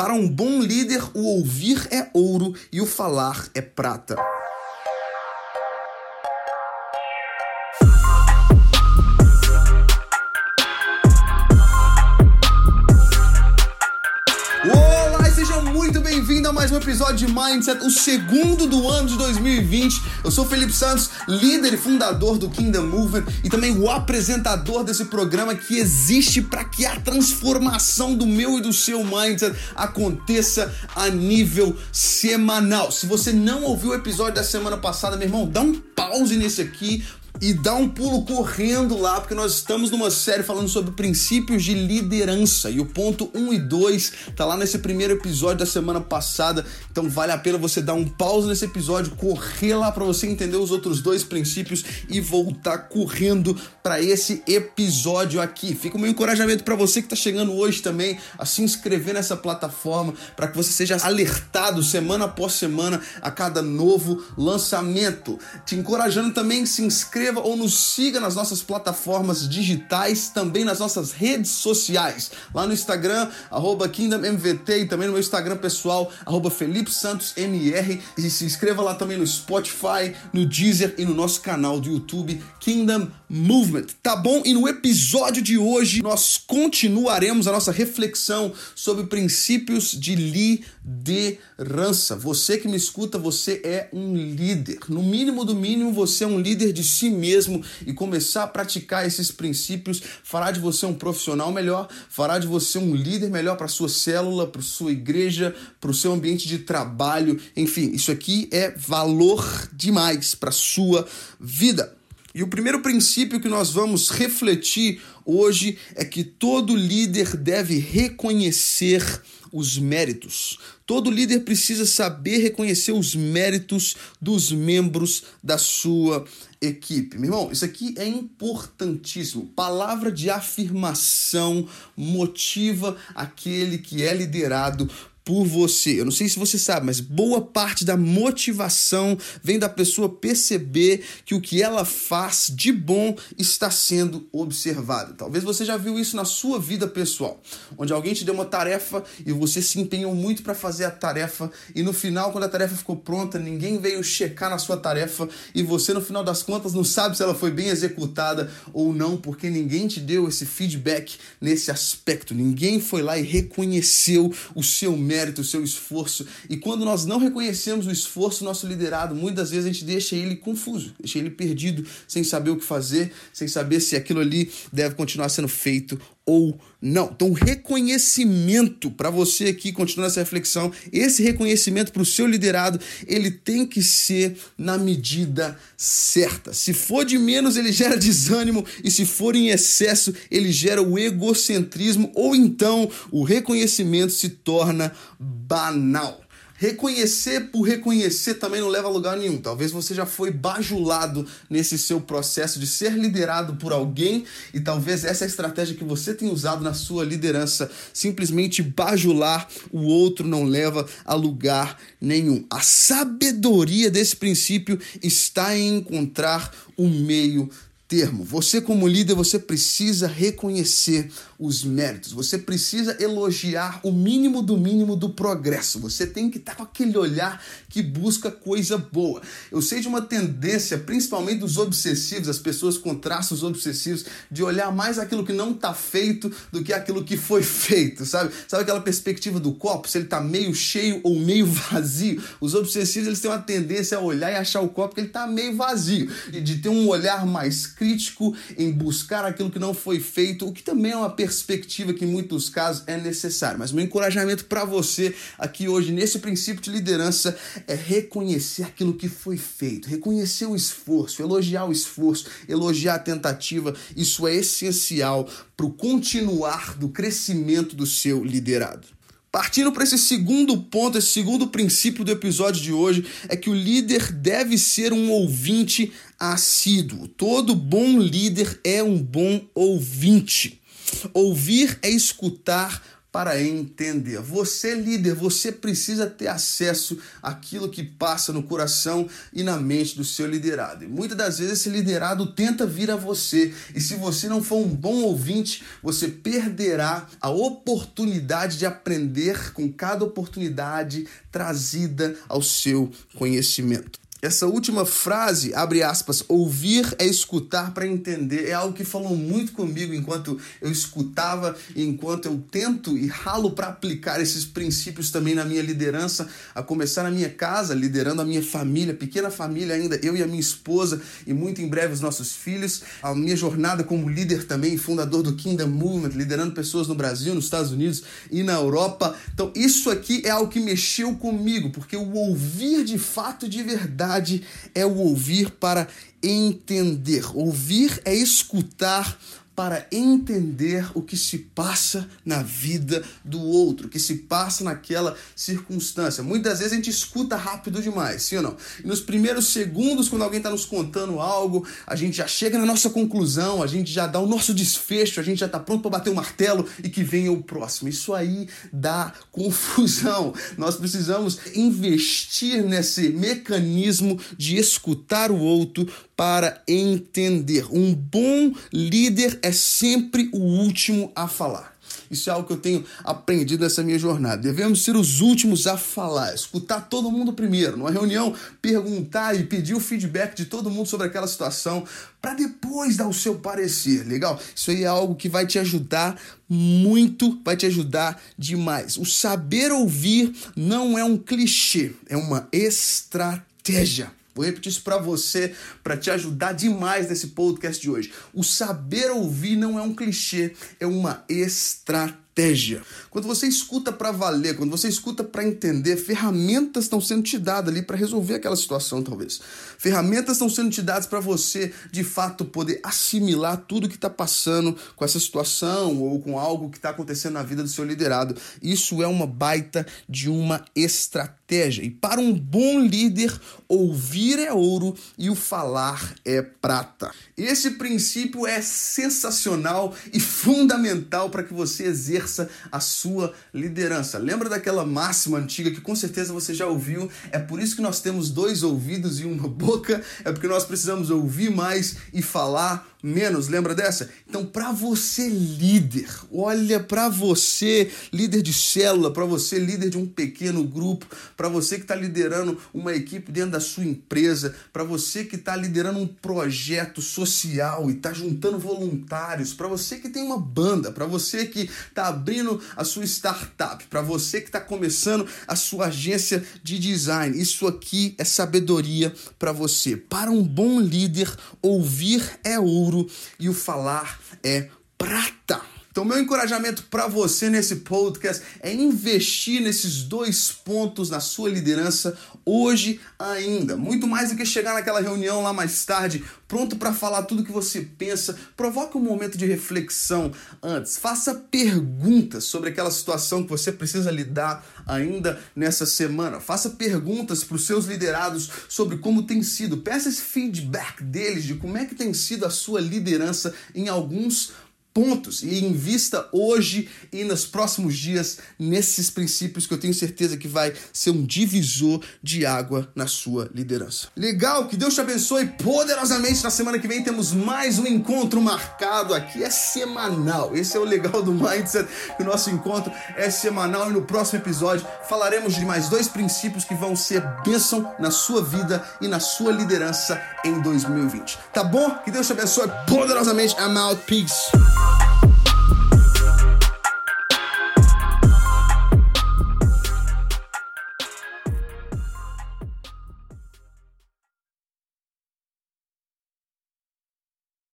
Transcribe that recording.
Para um bom líder, o ouvir é ouro e o falar é prata. Episódio de Mindset, o segundo do ano de 2020. Eu sou Felipe Santos, líder e fundador do Kingdom Movement e também o apresentador desse programa que existe para que a transformação do meu e do seu mindset aconteça a nível semanal. Se você não ouviu o episódio da semana passada, meu irmão, dá um pause nesse aqui, e dá um pulo correndo lá, porque nós estamos numa série falando sobre princípios de liderança. E o ponto 1 e 2 tá lá nesse primeiro episódio da semana passada. Então vale a pena você dar um pause nesse episódio, correr lá para você entender os outros dois princípios e voltar correndo para esse episódio aqui. Fica o meu encorajamento para você que tá chegando hoje também a se inscrever nessa plataforma para que você seja alertado semana após semana a cada novo lançamento. Te encorajando também se inscreva inscreva ou nos siga nas nossas plataformas digitais, também nas nossas redes sociais. Lá no Instagram, arroba KingdomMVT e também no meu Instagram pessoal, arroba. E se inscreva lá também no Spotify, no Deezer e no nosso canal do YouTube Kingdom Movement. Tá bom? E no episódio de hoje nós continuaremos a nossa reflexão sobre princípios de liderança. Você que me escuta, você é um líder. No mínimo do mínimo, você é um líder de si mesmo e começar a praticar esses princípios fará de você um profissional melhor, fará de você um líder melhor para sua célula, para sua igreja, para o seu ambiente de trabalho. Enfim, isso aqui é valor demais para sua vida. E o primeiro princípio que nós vamos refletir hoje é que todo líder deve reconhecer os méritos. Todo líder precisa saber reconhecer os méritos dos membros da sua equipe. Meu irmão, isso aqui é importantíssimo. Palavra de afirmação motiva aquele que é liderado por você. Eu não sei se você sabe, mas boa parte da motivação vem da pessoa perceber que o que ela faz de bom está sendo observado. Talvez você já viu isso na sua vida pessoal, onde alguém te deu uma tarefa e você se empenhou muito para fazer a tarefa e no final, quando a tarefa ficou pronta, ninguém veio checar na sua tarefa e você no final das contas não sabe se ela foi bem executada ou não, porque ninguém te deu esse feedback nesse aspecto. Ninguém foi lá e reconheceu o seu mérito, o seu esforço. E quando nós não reconhecemos o esforço nosso liderado, muitas vezes a gente deixa ele confuso, deixa ele perdido, sem saber o que fazer, sem saber se aquilo ali deve continuar sendo feito ou não. Então, reconhecimento para você aqui, continuando essa reflexão, esse reconhecimento para o seu liderado, ele tem que ser na medida certa. Se for de menos, ele gera desânimo, e se for em excesso, ele gera o egocentrismo, ou então o reconhecimento se torna banal. Reconhecer por reconhecer também não leva a lugar nenhum. Talvez você já foi bajulado nesse seu processo de ser liderado por alguém e talvez essa é estratégia que você tem usado na sua liderança. Simplesmente bajular o outro não leva a lugar nenhum. A sabedoria desse princípio está em encontrar o meio termo. Você, como líder, você precisa reconhecer os méritos, você precisa elogiar o mínimo do mínimo do progresso. Você tem que estar com aquele olhar que busca coisa boa. Eu sei de uma tendência, principalmente dos obsessivos, as pessoas com traços obsessivos, de olhar mais aquilo que não está feito do que aquilo que foi feito, sabe? Sabe aquela perspectiva do copo, se ele está meio cheio ou meio vazio? Os obsessivos eles têm uma tendência a olhar e achar o copo que ele está meio vazio, e de ter um olhar mais crítico em buscar aquilo que não foi feito, o que também é uma perspectiva que em muitos casos é necessário. Mas meu encorajamento para você aqui hoje nesse princípio de liderança é reconhecer aquilo que foi feito, reconhecer o esforço, elogiar o esforço, elogiar a tentativa. Isso é essencial para o continuar do crescimento do seu liderado. Partindo para esse segundo ponto, esse segundo princípio do episódio de hoje, é que o líder deve ser um ouvinte assíduo. Todo bom líder é um bom ouvinte. Ouvir é escutar para entender. Você, líder, você precisa ter acesso àquilo que passa no coração e na mente do seu liderado. E muitas das vezes esse liderado tenta vir a você, e se você não for um bom ouvinte, você perderá a oportunidade de aprender com cada oportunidade trazida ao seu conhecimento. Essa última frase, abre aspas, ouvir é escutar para entender, é algo que falou muito comigo enquanto eu escutava enquanto eu tento e ralo para aplicar esses princípios também na minha liderança, a começar na minha casa, liderando a minha família, pequena família ainda, eu e a minha esposa e muito em breve os nossos filhos, a minha jornada como líder também, fundador do Kingdom Movement, liderando pessoas no Brasil, nos Estados Unidos e na Europa. Então, isso aqui é algo que mexeu comigo, porque o ouvir de fato de verdade verdade é o ouvir para entender. Ouvir é escutar para entender o que se passa na vida do outro, o que se passa naquela circunstância. Muitas vezes a gente escuta rápido demais, sim ou não? E nos primeiros segundos, quando alguém está nos contando algo, a gente já chega na nossa conclusão, a gente já dá o nosso desfecho, a gente já está pronto para bater o martelo e que venha o próximo. Isso aí dá confusão. Nós precisamos investir nesse mecanismo de escutar o outro para entender. Um bom líder é sempre o último a falar. Isso é algo que eu tenho aprendido nessa minha jornada. Devemos ser os últimos a falar, escutar todo mundo primeiro, numa reunião, perguntar e pedir o feedback de todo mundo sobre aquela situação, para depois dar o seu parecer. Legal? Isso aí é algo que vai te ajudar muito, vai te ajudar demais. O saber ouvir não é um clichê, é uma estratégia. Vou repetir isso para você, para te ajudar demais nesse podcast de hoje. O saber ouvir não é um clichê, é uma estratégia estratégia. Quando você escuta para valer, quando você escuta para entender, ferramentas estão sendo te dadas ali para resolver aquela situação, talvez. Ferramentas estão sendo te dadas para você, de fato, poder assimilar tudo que está passando com essa situação ou com algo que está acontecendo na vida do seu liderado. Isso é uma baita de uma estratégia. E para um bom líder, ouvir é ouro e o falar é prata. Esse princípio é sensacional e fundamental para que você exerça a sua liderança. Lembra daquela máxima antiga que com certeza você já ouviu? É por isso que nós temos dois ouvidos e uma boca, é porque nós precisamos ouvir mais e falar menos. Lembra dessa? Então, para você líder, olha para você líder de célula, para você líder de um pequeno grupo, para você que está liderando uma equipe dentro da sua empresa, para você que está liderando um projeto social e está juntando voluntários, para você que tem uma banda, para você que está abrindo a sua startup, para você que está começando a sua agência de design. Isso aqui é sabedoria para você. Para um bom líder, ouvir é ouro e o falar é prata. Então, meu encorajamento para você nesse podcast é investir nesses dois pontos na sua liderança hoje ainda. Muito mais do que chegar naquela reunião lá mais tarde, pronto para falar tudo que você pensa. Provoque um momento de reflexão antes. Faça perguntas sobre aquela situação que você precisa lidar ainda nessa semana. Faça perguntas para os seus liderados sobre como tem sido. Peça esse feedback deles de como é que tem sido a sua liderança em alguns pontos e invista hoje e nos próximos dias nesses princípios que eu tenho certeza que vai ser um divisor de água na sua liderança. Legal, que Deus te abençoe poderosamente. Na semana que vem temos mais um encontro marcado aqui, é semanal. Esse é o legal do Mindset, o nosso encontro é semanal e no próximo episódio falaremos de mais dois princípios que vão ser bênção na sua vida e na sua liderança em 2020. Tá bom? Que Deus te abençoe poderosamente. I'm out. Peace.